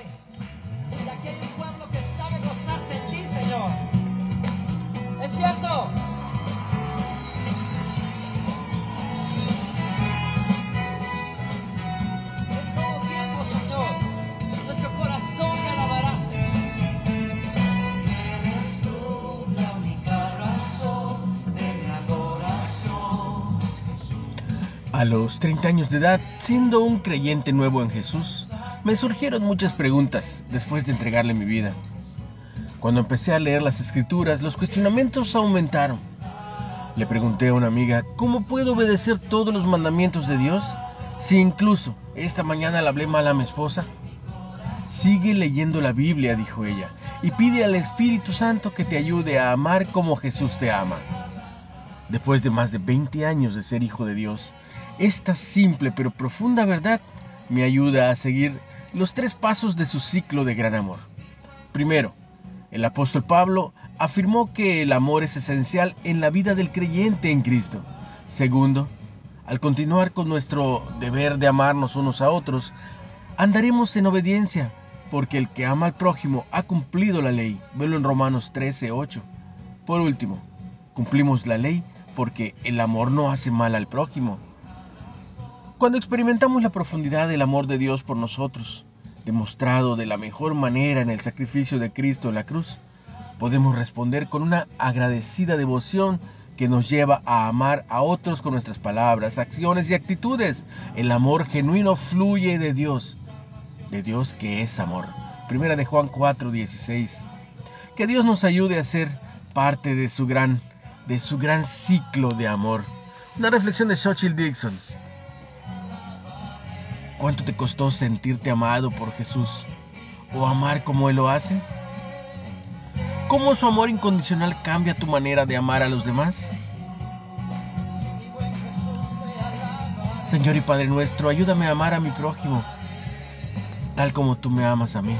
grande. Y pueblo que sabe gozarse en ti, Señor. ¿Es cierto? En todo tiempo, Señor, nuestro corazón te alabará, Señor. A los 30 años de edad, siendo un creyente nuevo en Jesús, me surgieron muchas preguntas después de entregarle mi vida. Cuando empecé a leer las escrituras, los cuestionamientos aumentaron. Le pregunté a una amiga, ¿cómo puedo obedecer todos los mandamientos de Dios si incluso esta mañana le hablé mal a mi esposa? Sigue leyendo la Biblia, dijo ella, y pide al Espíritu Santo que te ayude a amar como Jesús te ama. Después de más de 20 años de ser hijo de Dios, esta simple pero profunda verdad me ayuda a seguir los tres pasos de su ciclo de gran amor. Primero, el apóstol Pablo afirmó que el amor es esencial en la vida del creyente en Cristo. Segundo, al continuar con nuestro deber de amarnos unos a otros, andaremos en obediencia, porque el que ama al prójimo ha cumplido la ley. Velo en Romanos 13, 8. Por último, cumplimos la ley porque el amor no hace mal al prójimo. Cuando experimentamos la profundidad del amor de Dios por nosotros, demostrado de la mejor manera en el sacrificio de Cristo en la cruz, podemos responder con una agradecida devoción que nos lleva a amar a otros con nuestras palabras, acciones y actitudes. El amor genuino fluye de Dios, de Dios que es amor. Primera de Juan 4:16. Que Dios nos ayude a ser parte de su gran de su gran ciclo de amor. Una reflexión de Xochitl Dixon. ¿Cuánto te costó sentirte amado por Jesús o amar como Él lo hace? ¿Cómo su amor incondicional cambia tu manera de amar a los demás? Señor y Padre nuestro, ayúdame a amar a mi prójimo, tal como tú me amas a mí.